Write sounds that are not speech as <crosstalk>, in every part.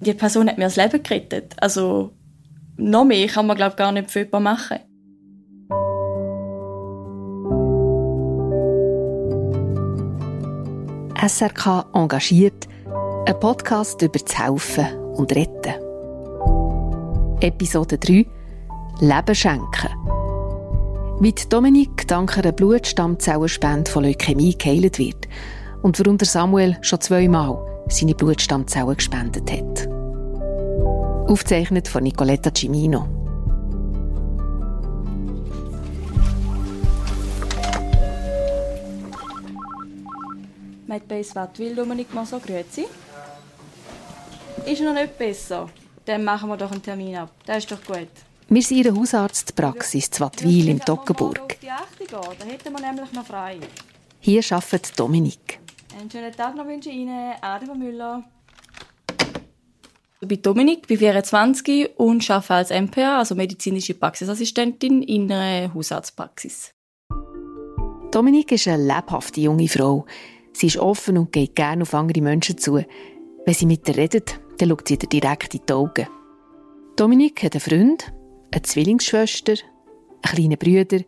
die Person hat mir das Leben gerettet. Also noch mehr kann man glaube gar nicht für jemanden machen. SRK engagiert, ein Podcast über das Helfen und Retten. Episode 3 Leben schenken. Wie Dominik dank einer Blutstammzellenspende von Leukämie geheilt wird und warum Samuel schon zweimal seine Blutstammzellen gespendet hat. Aufzeichnet von Nicoletta Cimino. Mit Base Wattwil, Dominik Moser, grüezi. Ist noch nicht besser? Dann machen wir doch einen Termin ab. Das ist doch gut. Wir sind in der Hausarztpraxis in Wattwil im Toggenburg. Da hätten wir nämlich noch frei. Hier arbeitet Dominik. Einen schönen Tag noch wünsche ich Ihnen. Adema Müller. Ich bin Dominik, bin 24 und arbeite als MPA, also medizinische Praxisassistentin in einer Hausarztpraxis. Dominik ist eine lebhafte junge Frau. Sie ist offen und geht gerne auf andere Menschen zu. Wenn sie mit ihr redet, dann schaut sie ihr direkt in die Augen. Dominik hat einen Freund, eine Zwillingsschwester, einen kleinen Bruder.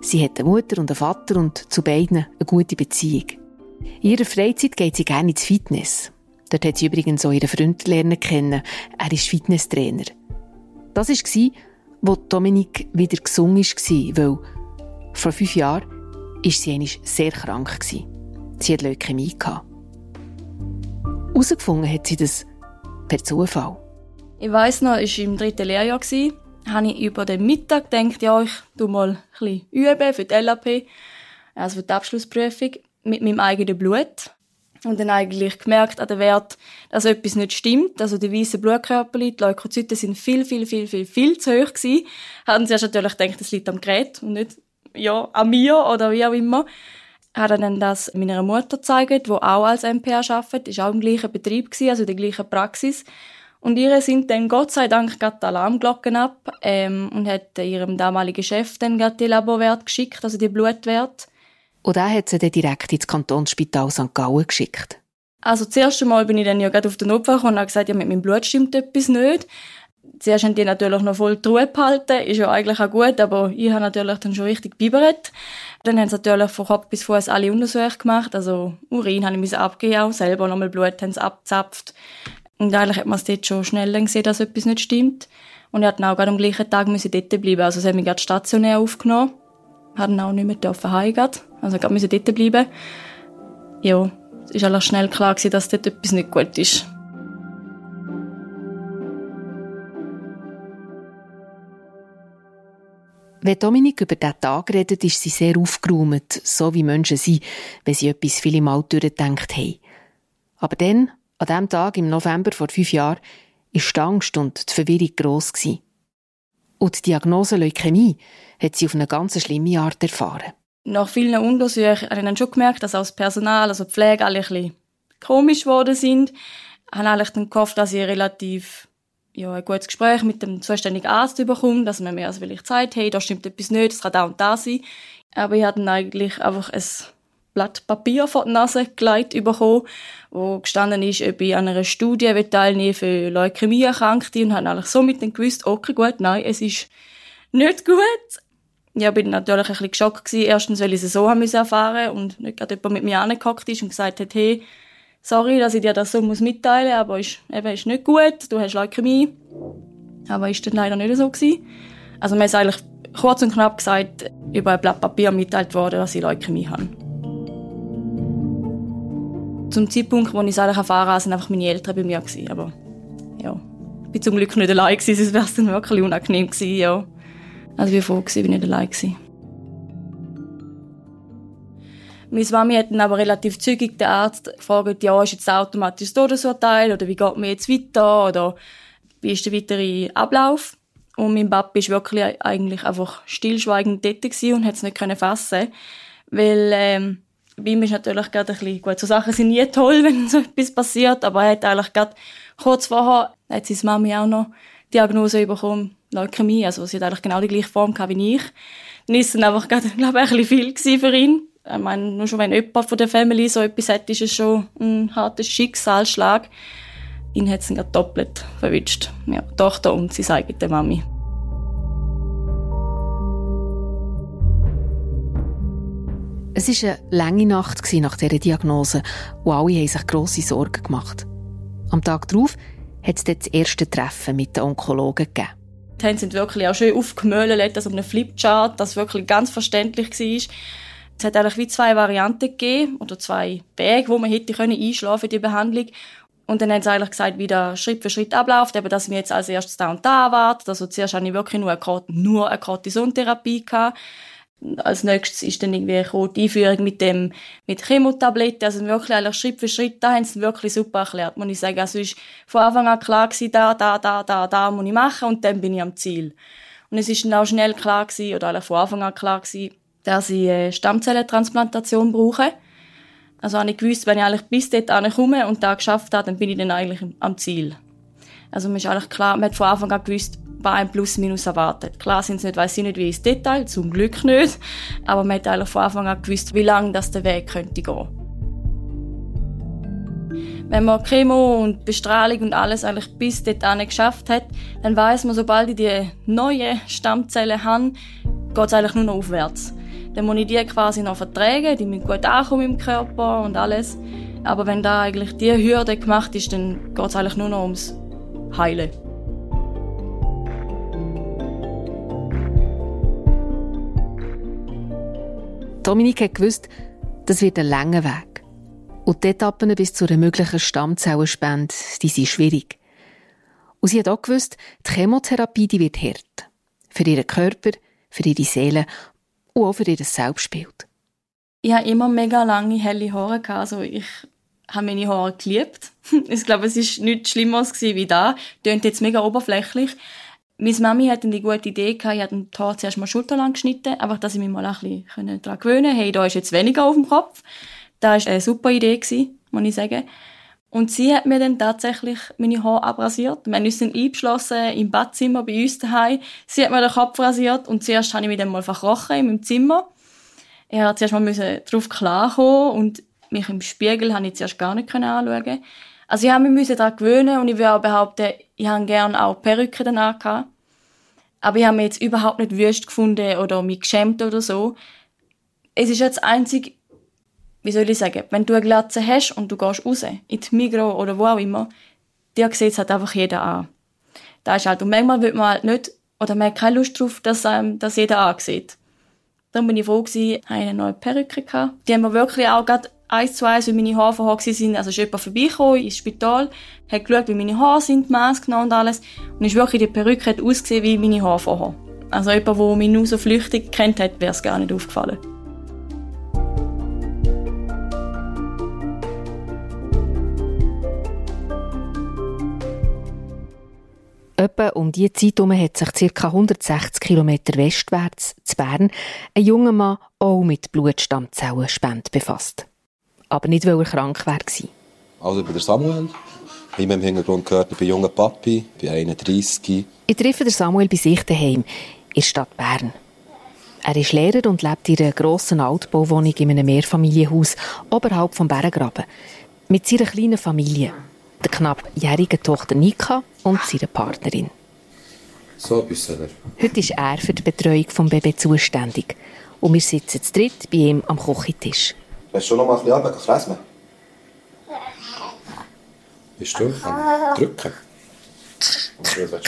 Sie hat eine Mutter und einen Vater und zu beiden eine gute Beziehung. In ihrer Freizeit geht sie gerne ins Fitness. Dort hat sie übrigens auch ihren Freund lernen kennen. Er ist Fitnesstrainer. Das war, wo Dominik wieder gesungen war, weil vor fünf Jahren war sie sehr krank. Sie hatte Leukämie. Herausgefunden hat sie das per Zufall. Ich weiss noch, ich war im dritten Lehrjahr. habe ich über den Mittag gedacht, ja, ich tu mal ein bisschen üben für die LAP, also für die Abschlussprüfung, mit meinem eigenen Blut. Und dann eigentlich gemerkt an den Wert, dass etwas nicht stimmt. Also die weißen Blutkörper, die Leukozyten sind viel, viel, viel, viel, viel zu hoch gewesen. Haben sie erst natürlich gedacht, das liegt am Gerät und nicht, ja, an mir oder wie auch immer. Hat dann das meiner Mutter gezeigt, die auch als MPA arbeitet, ist auch im gleichen Betrieb gewesen, also in der gleichen Praxis. Und ihre sind dann Gott sei Dank gerade die Alarmglocken ab ähm, und hat ihrem damaligen Chef dann gerade die Laborwerte geschickt, also die Blutwerte. Und er hat sie dann direkt ins Kantonsspital St. Gallen geschickt. Also das erste Mal bin ich dann ja gerade auf den Notfall und habe gesagt, ja, mit meinem Blut stimmt etwas nicht. Zuerst haben die natürlich noch voll die Ruhe behalten, ist ja eigentlich auch gut, aber ich habe natürlich dann schon richtig biberet. Dann haben sie natürlich von Kopf bis Fuß alle Untersuchungen gemacht, also Urin habe ich abgeben, auch selber nochmal Blut haben sie abgezapft. Und eigentlich hat man es dort schon schnell gesehen, dass etwas nicht stimmt. Und ich musste auch gerade am gleichen Tag müssen dort bleiben, also sie haben mich gerade stationär aufgenommen. Haben auch nicht mehr dürfen heimgehen. Also gerade müssen dort bleiben. Ja, es war schnell klar, gewesen, dass dort etwas nicht gut ist. Wenn Dominik über diesen Tag redet, ist sie sehr aufgeräumt, so wie Menschen sind, wenn sie etwas viele Mal durchgedacht haben. Aber dann, an diesem Tag im November vor fünf Jahren, war die Angst und die Verwirrung gross. Und die Diagnose Leukämie hat sie auf eine ganz schlimme Art erfahren nach vielen Untersuchungen habe ich dann schon gemerkt, dass auch das Personal, also die Pflege, alle ein bisschen komisch geworden sind. Ich habe eigentlich dann gehofft, dass ich relativ ja, ein gutes Gespräch mit dem zuständigen Arzt bekomme, dass man mir also vielleicht sagt, hey, da stimmt etwas nicht, das kann da und da sein. Aber ich hatte dann eigentlich einfach ein Blatt Papier vor die Nase gelegt bekommen, wo gestanden ist, ob ich an einer Studie teilnehmen für Leukämie-Erkrankte und habe eigentlich somit dann gewusst, okay, gut, nein, es ist nicht gut ja, bin natürlich ein bisschen geschockt. Erstens, weil ich es so haben erfahren und nicht gerade jemand mit mir angehockt ist und gesagt hat, hey, sorry, dass ich dir das so muss mitteilen, aber ist, eben, ist nicht gut, du hast Leukämie. Aber ist dann leider nicht so gewesen. Also mir ist eigentlich kurz und knapp gesagt, über ein Blatt Papier mitteilt worden, dass ich Leukämie habe. Zum Zeitpunkt, wo ich es eigentlich erfahren habe, sind einfach meine Eltern bei mir gewesen. Aber ja, ich bin zum Glück nicht allein sonst wäre es dann wirklich unangenehm gewesen, ja. Also ich war froh, ich nicht allein war. Meine Mami hat dann aber relativ zügig den Arzt gefragt, ja, ist jetzt automatisch das Todesurteil oder wie geht mir jetzt weiter oder wie ist der weitere Ablauf? Und mein Papa war wirklich eigentlich einfach stillschweigend dort und hat es nicht fassen Weil, ähm, bei ihm ist natürlich gerade ein bisschen, gut, so Sachen sind nie toll, <laughs> wenn so etwas passiert, aber er hat eigentlich gerade kurz vorher, hat seine Mami auch noch Diagnose bekommen, Leukämie, also sie hat eigentlich genau die gleiche Form wie ich. Dann ist es einfach, <laughs> glaube ich, ein bisschen viel für ihn. Ich meine, nur schon wenn jemand von der Family so etwas hat, ist es schon ein harter Schicksalsschlag. ihn hat es doppelt verwünscht. Ja, Tochter und seine eigene Mami. Es war eine lange Nacht nach dieser Diagnose und alle haben sich grosse Sorgen gemacht. Am Tag darauf hat es das erste Treffen mit den Onkologen gegeben. Die Hände sind wirklich auch schön aufgemöhlt, das auf einem Flipchart, das wirklich ganz verständlich war. Es hat eigentlich wie zwei Varianten gegeben, oder zwei Wege, wo man hätte einschlafen für die Behandlung. Und dann haben sie eigentlich gesagt, wie der Schritt für Schritt abläuft, eben, dass wir jetzt als erstes da und da warten. Also zuerst hatte ich wirklich nur eine, nur eine Cortisontherapie gehabt. Als nächstes ist dann irgendwie die Einführung mit dem, mit Chemotabletten. Also wirklich eigentlich Schritt für Schritt, da haben sie wirklich super erklärt, muss ich sagen. Also ist von Anfang an klar gewesen, da, da, da, da, da muss ich machen und dann bin ich am Ziel. Und es ist dann auch schnell klar gewesen, oder eigentlich von Anfang an klar gewesen, dass ich eine Stammzellentransplantation brauche. Also habe ich gewusst, wenn ich eigentlich bis dort komme und da geschafft habe, dann bin ich dann eigentlich am Ziel. Also man ist eigentlich klar, man hat von Anfang an gewusst, was ein Plus-Minus erwartet. Klar sind es nicht, weiß ich nicht, wie ins Detail, zum Glück nicht, aber man hat von Anfang an gewusst, wie lang das der Weg könnte gehen. Wenn man Chemo und Bestrahlung und alles eigentlich bis dorthin geschafft hat, dann weiß man, sobald ich die neuen Stammzellen habe, geht es eigentlich nur noch aufwärts. Dann muss ich die quasi noch vertragen, die müssen gut ankommen im Körper und alles. Aber wenn da eigentlich die Hürde gemacht ist, dann geht es eigentlich nur noch ums Heilen. Dominik hat gewusst, das wird ein langer Weg. Und die Etappen bis zu einer möglichen Stammzellenspende, die sind schwierig. Und sie hat auch gewusst, die Chemotherapie die wird hart. Für ihren Körper, für ihre Seele und auch für ihr Selbstbild. Ich habe immer mega lange helle Haare. Also ich habe meine Haare geliebt. <laughs> ich glaube, es war nichts Schlimmeres wie da. Tönt jetzt mega oberflächlich. Meine Mami hatte die gute Idee gehabt, ich habe den Haar zuerst mal schulterlang geschnitten, einfach, dass ich mich mal ein bisschen daran gewöhnen konnte. Hey, da ist jetzt weniger auf dem Kopf. Das war eine super Idee, muss ich sagen. Und sie hat mir dann tatsächlich meine Haare abrasiert. Wir haben uns dann eingeschlossen im Badzimmer bei uns daheim. Sie hat mir den Kopf rasiert und zuerst habe ich mich dann mal verkrochen in meinem Zimmer. Ich musste zuerst mal darauf klarkommen und mich im Spiegel habe ich zuerst gar nicht anschauen Also ich habe mich daran gewöhnen und ich würde auch behaupten, ich habe gerne auch Perücke danach gehabt. Aber ich habe mich jetzt überhaupt nicht wüst gefunden oder mich geschämt oder so. Es ist jetzt einzig wie soll ich sagen, wenn du eine Glatze hast und du gehst raus, in die Migros oder wo auch immer, dir sieht es halt einfach jeder an. Da ist halt, und manchmal will man halt nicht, oder man hat keine Lust drauf, dass einem das jeder ansieht. Dann bin ich froh gewesen, eine neue Perücke gehabt. Die haben mir wirklich auch gerade eins zu eins, wie meine Haare vorher sind. Also ist jemand vorbeigekommen ins Spital, hat geschaut, wie meine Haare sind, die Maske genommen und alles. Und ist wirklich, die Perücke hat ausgesehen wie meine Haare vorher. Also jemand, der mich nur so flüchtig kennt hat, wäre es gar nicht aufgefallen. Etwa um diese Zeit herum hat sich ca. 160 km westwärts zu Bern ein junger Mann auch mit Blutstammzellenspende befasst. Aber nicht, weil er krank war. Also ich bin der Samuel. Wie man im Hintergrund gehört, ich bin junger Papi, bin 31. Ich treffe den Samuel bei sich daheim, in der Stadt Bern. Er ist Lehrer und lebt in einer grossen Altbauwohnung in einem Mehrfamilienhaus oberhalb vom Berggraben. Mit seiner kleinen Familie der knapp jährigen Tochter Nika und seiner Partnerin. So, Büsseler. Heute ist er für die Betreuung des Babys zuständig. Und wir sitzen zu dritt bei ihm am Küchentisch. Willst du noch mal ein bisschen runter fressen? Bist du am Drücken? Du?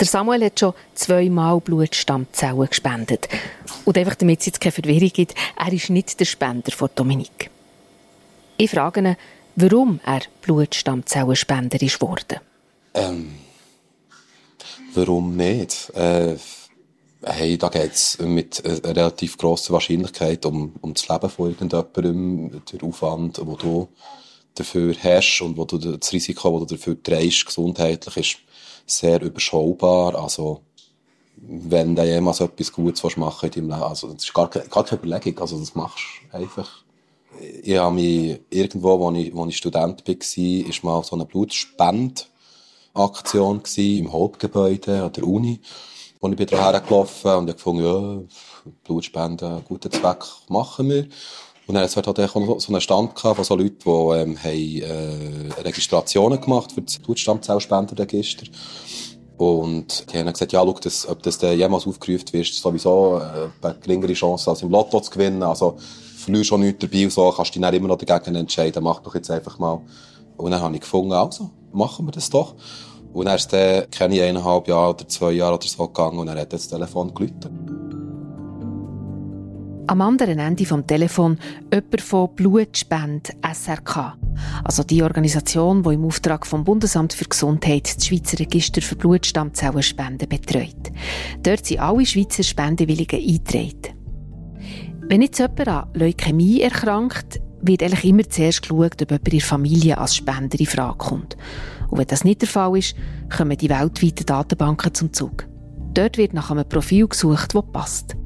Der Samuel hat schon zweimal Blutstammzellen gespendet. Und einfach damit es jetzt keine Verwirrung gibt, er ist nicht der Spender von Dominik. Ich frage ihn, warum er Blutstammzellenspender ist worden. Ähm, warum nicht? Äh, hey, da geht es mit einer relativ grosser Wahrscheinlichkeit um, um das Leben von irgendjemandem, der Aufwand, wo du dafür hast und wo du das Risiko, das du dafür trägst, gesundheitlich, ist sehr überschaubar. Also, wenn du jemals etwas Gutes machen in deinem Leben, also, das ist gar, gar keine Überlegung, also, das machst du einfach. Ich habe mich irgendwo, als ich, als ich Student war, ist mal so eine Blutspendaktion im Hauptgebäude an der Uni, wo ich bin gelaufen und ich gefunden, ja, Blutspenden, guten Zweck machen wir. Und dann hat halt auch so einen Stand von so Leuten, die ähm, haben, äh, Registrationen gemacht für das Blutstammzellspenderregister. Und die haben gesagt, ja, schau, das, ob das jemals aufgerufen wird, sowieso äh, eine geringere Chance, als im Lotto zu gewinnen. Also, verlierst schon nichts dabei und so, kannst dich dann immer noch dagegen entscheiden. Mach doch jetzt einfach mal. Und dann habe ich gefunden, also, machen wir das doch. Und dann ist dann, keine eineinhalb Jahre oder zwei Jahre oder so gegangen und dann hat das Telefon geläutet. Am anderen Ende vom Telefon jemand von Blutspende SRK. Also die Organisation, die im Auftrag vom Bundesamt für Gesundheit das Schweizer Register für Blutstammzellenspenden betreut. Dort sind alle Schweizer Spendewilligen eingetragen. Wenn jetzt jemand an Leukämie erkrankt, wird eigentlich immer zuerst geschaut, ob jemand in der Familie als Spender in Frage kommt. Und wenn das nicht der Fall ist, kommen die weltweiten Datenbanken zum Zug. Dort wird nach einem Profil gesucht, das passt.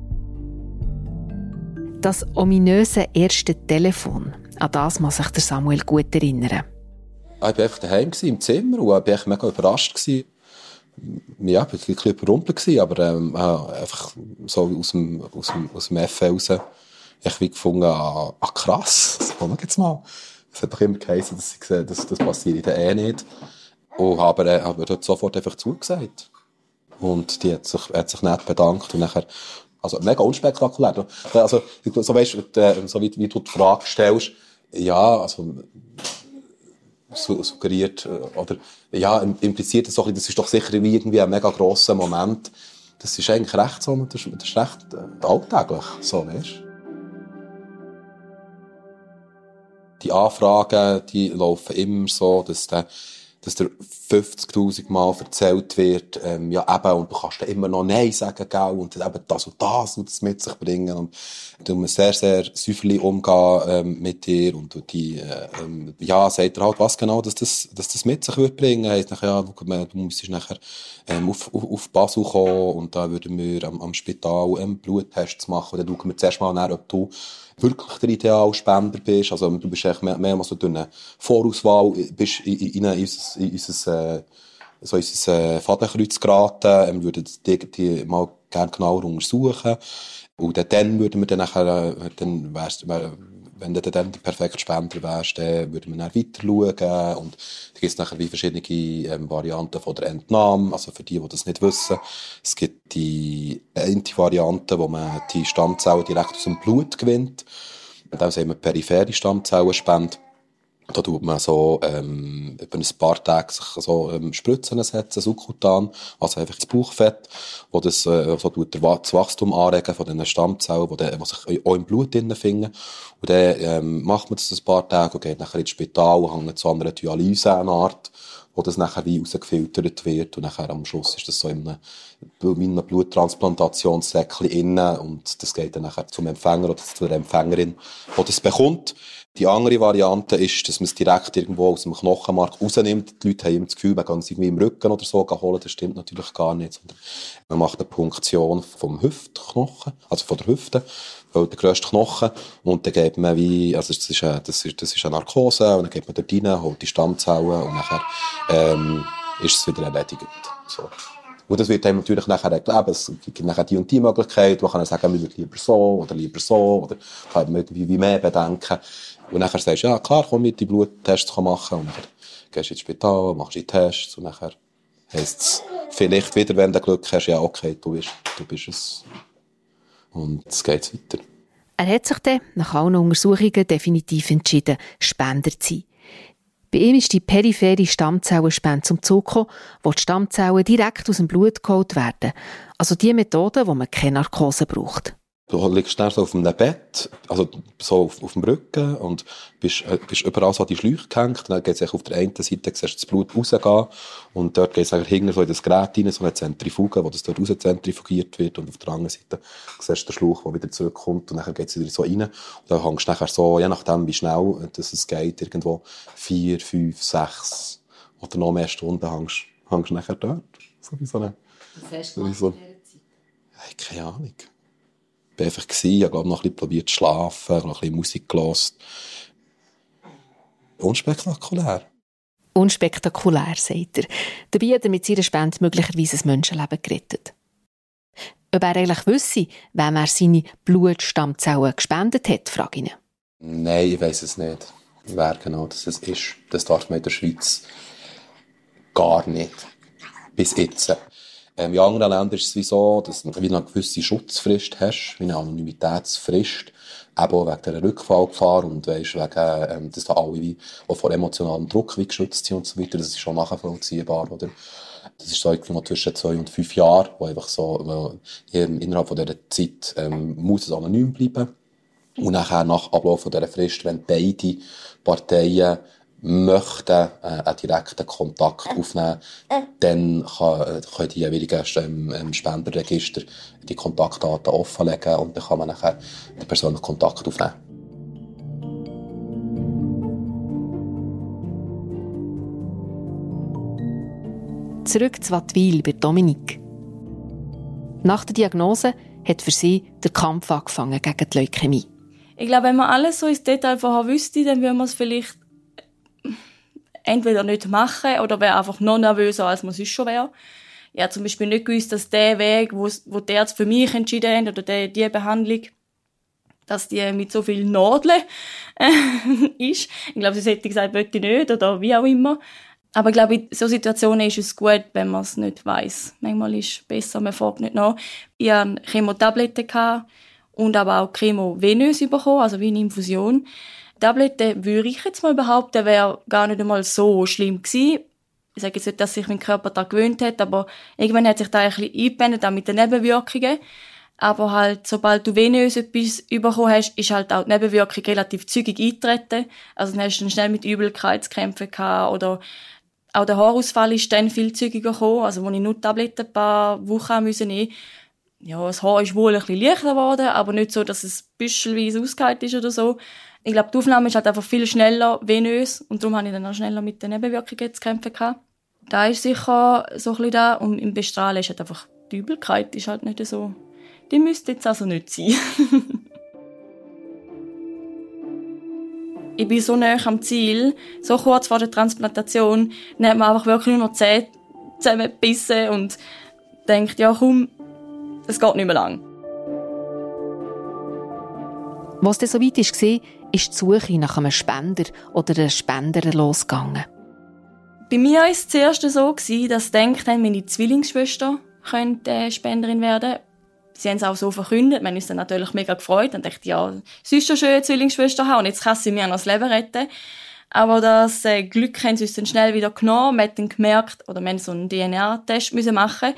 Das ominöse erste Telefon, an das muss sich Samuel gut erinnern. Ich war einfach daheim im Zimmer und war mega überrascht. Ich war ein bisschen überrumpelt, aber ähm, einfach so aus dem, aus dem, aus dem FL raus ich wie gefunden, ah, ah krass, <laughs> so, schau jetzt mal. Es hat doch immer geheißen, dass ich sehe, das, das passiert eh nicht. Und habe äh, aber dort sofort einfach zugesagt. Und die hat sich, hat sich nett bedankt und nachher, also mega unspektakulär. Also, so weißt, äh, so wie, wie du die Frage stellst, ja, also, suggeriert, äh, oder, ja, impliziert das so das ist doch sicher irgendwie ein mega grosser Moment. Das ist eigentlich recht so, das, das ist recht äh, alltäglich, so, weißt die Anfragen, die laufen immer so, dass der, dass der 50.000 Mal erzählt wird, ähm, ja eben, und du kannst dann immer noch Nein sagen, gell, und eben das und das und das mit sich bringen, und du musst sehr, sehr säuferlich umgehen, ähm, mit dir, und du die, äh, ähm, ja, sagt er halt, was genau, dass das, dass das mit sich wird bringen, heisst nachher, ja, du musst nachher, ähm, auf, auf, auf Basel kommen, und da würden wir am, am Spital, ähm, Bluttests machen, und dann schauen wir zuerst mal nach, ob du wirklich der Idealspender bist. Also du bist eigentlich mehr, mehrmals so durch eine Vorauswahl bist in, in, in, unser, in unser, äh, so unser äh, Fadenkreuz geraten. Wir würden die, die mal gerne genauer untersuchen. Und dann würden wir dann nachher, äh, dann wärst, wär, wenn du dann der perfekte Spender wärst, dann würden wir dann weiter schauen. Und da gibt es nachher wie verschiedene ähm, Varianten von der Entnahme. Also für die, die das nicht wissen. Es gibt die eine Variante, wo man die Stammzellen direkt aus dem Blut gewinnt. Und dann haben wir periphere Stammzellenspende. Da tut man so ähm, über ein paar Tage sich so ähm, Spritzen setzen, subkutan, also einfach das Bauchfett, wo das äh, so tut das Wachstum anregen von diesen Stammzellen, die, die sich auch im Blut drinnen finden. Und dann ähm, macht man das ein paar Tage und geht nachher ins Spital und hängt an einer Dialyse eine Art, wo das nachher wie rausgefiltert wird und nachher am Schluss ist das so in einem, in einem Bluttransplantationssäckchen innen und das geht dann nachher zum Empfänger oder zu der Empfängerin, die das bekommt. Die andere Variante ist, dass man es direkt irgendwo aus dem Knochenmark rausnimmt. Die Leute haben immer das Gefühl, man kann es irgendwie im Rücken oder so holen. Das stimmt natürlich gar nicht. Man macht eine Punktion vom Hüftknochen, also von der Hüfte, weil der grösste Knochen. Und dann geht man wie, also das ist, eine, das ist, das ist eine Narkose, und dann geht man dort rein, holt die Stammzellen und nachher, ähm, ist es wieder erledigt. So. Und das wird einem natürlich nachher erklärt, es gibt nachher die und die Möglichkeit, man kann sagen, man würde lieber so oder lieber so, oder kann man irgendwie mehr bedenken. Und nachher sagst du, ja klar, komm mit, die Bluttests machen, und dann gehst du ins Spital, machst die Tests, und nachher heisst es vielleicht wieder, wenn du Glück hast, ja okay, du bist, du bist es. Und es geht weiter. Er hat sich dann nach allen Untersuchungen definitiv entschieden, Spender zu sein. Bei ihm ist die periphere Stammzellenspende zum Zug gekommen, wo die Stammzellen direkt aus dem Blut geholt werden. Also die Methode, wo man keine Narkose braucht. Du liegst dann so auf einem Bett, also so auf, auf dem Rücken und bist, äh, bist überall so an die Schläuche gehängt. Dann geht es auf der einen Seite, siehst das Blut rausgehen und dort geht es hinten so in das Gerät rein, so eine Zentrifuge, wo das dort rauszentrifugiert wird und auf der anderen Seite siehst du den Schlauch, der wieder zurückkommt und dann geht es wieder so rein. Und dann hängst du nachher so, je nachdem wie schnell das es geht, irgendwo vier, fünf, sechs oder noch mehr Stunden hängst, hängst du nachher dort. So wie so eine... So wie so, keine Ahnung bin einfach gewesen, ich habe, noch ein bisschen probiert zu schlafen, noch ein bisschen Musik gehört. Unspektakulär. Unspektakulär, sagt er. Dabei hat er mit seiner Spende möglicherweise ein Menschenleben gerettet. Ob er eigentlich wüsste, wem er seine Blutstammzellen gespendet hat, frage ich ihn. Nein, ich weiß es nicht. Wer genau das ist, das darf man in der Schweiz gar nicht. Bis jetzt. Ähm, in anderen Ländern ist es wie so, dass du eine gewisse Schutzfrist hast, wie eine Anonymitätsfrist, eben auch wegen dieser Rückfallgefahr und weisst, wegen, ähm, dass da alle wie, auch vor emotionalem Druck wie geschützt sind und so weiter. Das ist schon nachvollziehbar, oder? Das ist so irgendwo zwischen zwei und fünf Jahren, wo einfach so, weil innerhalb von dieser Zeit ähm, muss es anonym bleiben. Und nachher, nach Ablauf dieser Frist, wenn beide Parteien möchten äh, einen direkten Kontakt aufnehmen, dann kann, äh, können die jeweiligen ähm, Spenderregister die Kontaktdaten offenlegen und dann kann man nachher den persönlichen Kontakt aufnehmen. Zurück zu Wattwil bei Dominik. Nach der Diagnose hat für sie der Kampf angefangen gegen die Leukämie. Ich glaube, wenn man alles so ins Detail vorher wüsste, dann würde man es vielleicht entweder nicht machen oder wäre einfach noch nervöser, als man sonst schon wäre. Habe zum Beispiel nicht gewusst, dass der Weg, wo, wo die Ärzte für mich entschieden haben, oder die, die Behandlung, dass die mit so viel Nadeln äh, <laughs> ist. Ich glaube, sie hätte gesagt, wollte ich nicht, oder wie auch immer. Aber ich glaube, in so Situationen ist es gut, wenn man es nicht weiß. Manchmal ist es besser, man fragt nicht nach. Ich hatte Chemotabletten und aber auch Chemo venös bekommen, also wie eine Infusion. Tabletten würde ich jetzt mal behaupten, wäre gar nicht einmal so schlimm gewesen. Ich sage jetzt nicht, dass sich mein Körper da gewöhnt hat, aber irgendwann hat sich da ein bisschen eingebändet, auch mit den Nebenwirkungen. Aber halt, sobald du venös etwas bekommen hast, ist halt auch die Nebenwirkung relativ zügig eingetreten. Also dann hast du dann schnell mit Übelkeitskämpfen gehabt oder auch der Haarausfall ist dann viel zügiger gekommen, also wo ich nur Tabletten ein paar Wochen nehmen musste. Ja, das Haar ist wohl ein bisschen leichter geworden, aber nicht so, dass es büschelweise ausgeheilt ist oder so. Ich glaube, die Aufnahme ist halt einfach viel schneller venös und darum habe ich dann auch schneller mit den Nebenwirkungen zu kämpfen gehabt. Da ist sicher so ein bisschen da und im Bestrahlen ist halt einfach die Übelkeit ist halt nicht so, die müsste jetzt also nicht sein. <laughs> ich bin so nah am Ziel, so kurz vor der Transplantation, dann man einfach wirklich nur noch Zähne zusammengebissen und denkt, ja komm, es geht nicht mehr lang. Was dann so weit war, ist die Suche nach einem Spender oder einer Spenderin losgegangen. Bei mir war es zuerst so, dass ich habe, meine Zwillingsschwester könnte Spenderin werden. Sie haben es auch so verkündet. Wir haben uns dann natürlich mega gefreut und dachte, ja, es ist schon schön, eine Zwillingsschwester haben und jetzt kann sie mir noch das Leben retten. Aber das äh, Glück haben sie uns dann schnell wieder genommen. Wir haben dann gemerkt, oder wir haben so einen DNA-Test machen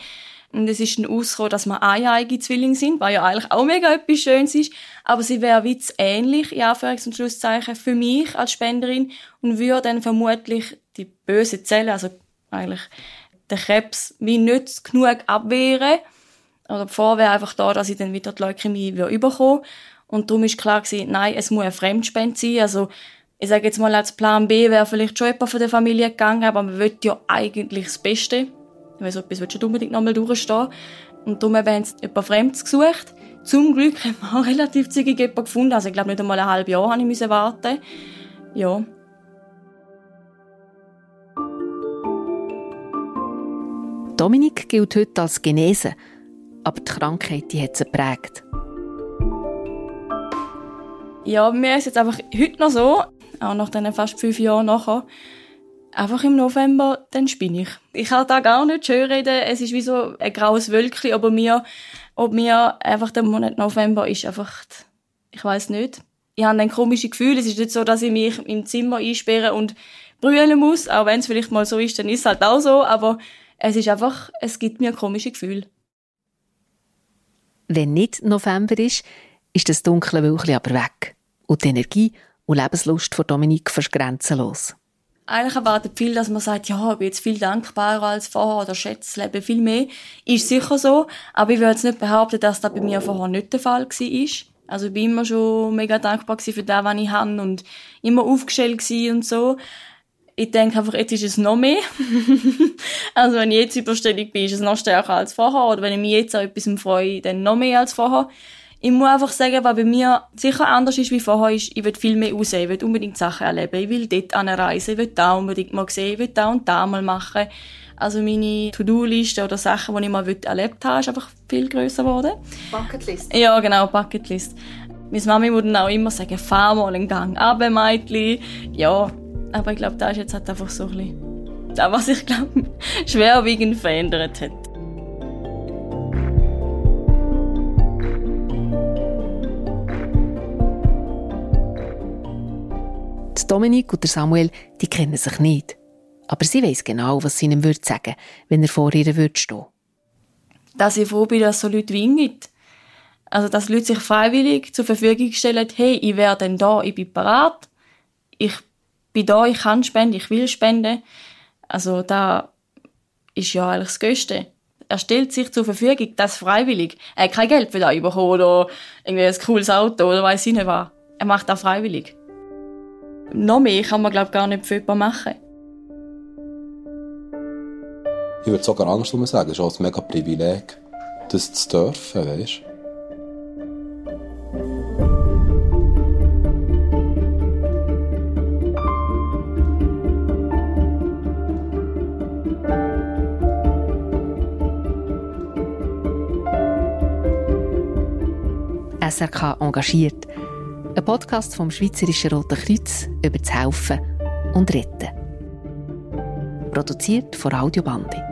und es ist dann ausgekommen, dass wir eineige Zwillinge sind, was ja eigentlich auch mega etwas Schönes ist. Aber sie wäre wie ähnlich, in Anführungs- und Schlusszeichen, für mich als Spenderin und würde dann vermutlich die böse Zelle, also eigentlich den Krebs, wie nicht genug abwehren. Oder die wäre einfach da, dass ich dann wieder die Leukämie überkomme. Und darum ist klar gewesen, nein, es muss ein Fremdspende sein. Also, ich sage jetzt mal, als Plan B wäre vielleicht schon jemand von der Familie gegangen, aber man will ja eigentlich das Beste weil so etwas willst du unbedingt nochmal durchstehen. Und darum haben sie jemand Fremdes gesucht. Zum Glück haben wir <laughs> auch relativ zügig jemanden gefunden. Also ich glaube, nicht einmal ein halbes Jahr habe ich warten Ja. Dominik gilt heute als genesen, aber die Krankheit die hat sie geprägt. Ja, mir ist jetzt einfach heute noch so, auch nach diesen fast fünf Jahren nachher, einfach im November, dann spinne ich. Ich kann da gar nicht schön reden. Es ist wie so ein graues Wölkchen aber mir, ob mir einfach der Monat November ist einfach, ich weiß nicht. Ich habe ein komisches Gefühl. Es ist nicht so, dass ich mich im Zimmer einsperre und brüllen muss. Auch wenn es vielleicht mal so ist, dann ist es halt auch so. Aber es ist einfach, es gibt mir komische Gefühle. Wenn nicht November ist, ist das dunkle Wölkchen aber weg. Und die Energie und Lebenslust von Dominik fast grenzenlos eigentlich erwartet viel, dass man sagt, ja, ich bin jetzt viel dankbarer als vorher oder schätze das Leben viel mehr. Ist sicher so, aber ich würde jetzt nicht behaupten, dass das bei mir vorher nicht der Fall war. Also ich bin immer schon mega dankbar für das, was ich habe und immer aufgestellt und so. Ich denke einfach, jetzt ist es noch mehr. <laughs> also wenn ich jetzt überstellig bin, ist es noch stärker als vorher. Oder wenn ich mich jetzt an etwas freue, dann noch mehr als vorher ich muss einfach sagen, was bei mir sicher anders ist wie vorher, ist, ich will viel mehr raus, ich will unbedingt Sachen erleben, ich will dort anreisen, ich will da unbedingt mal sehen, ich will da und da mal machen. Also meine To-Do-Liste oder Sachen, die ich mal erlebt habe, ist einfach viel grösser geworden. Bucketlist? Ja, genau, Bucketlist. Meine Mami würde dann auch immer sagen, fahr mal einen Gang ab, Mädchen. Ja, aber ich glaube, da ist jetzt halt einfach so ein bisschen das, was ich glaube, schwerwiegend verändert hat. Dominik und Samuel, die kennen sich nicht. Aber sie weiß genau, was sie ihm würde sagen, wenn er vor ihr würde stehen. Dass ich froh bin, dass so Leute wie ihn gibt. Also, dass Leute sich freiwillig zur Verfügung stellen, hey, ich wäre dann da, ich bin parat, ich bin da, ich kann spenden, ich will spenden. Also, da ist ja eigentlich das Größte. Er stellt sich zur Verfügung, das freiwillig. Er hat kein Geld für das bekommen oder irgendwie ein cooles Auto oder weiß ich nicht was. Er macht das freiwillig. Noch mehr kann man, glaube gar nicht für jemanden machen. Ich würde sogar Angst sagen, es ist auch ein mega Privileg, das zu dürfen, weißt? SRK engagiert. Ein Podcast vom Schweizerischen Roten Kreuz über das Helfen und Retten. Produziert von Audiobande.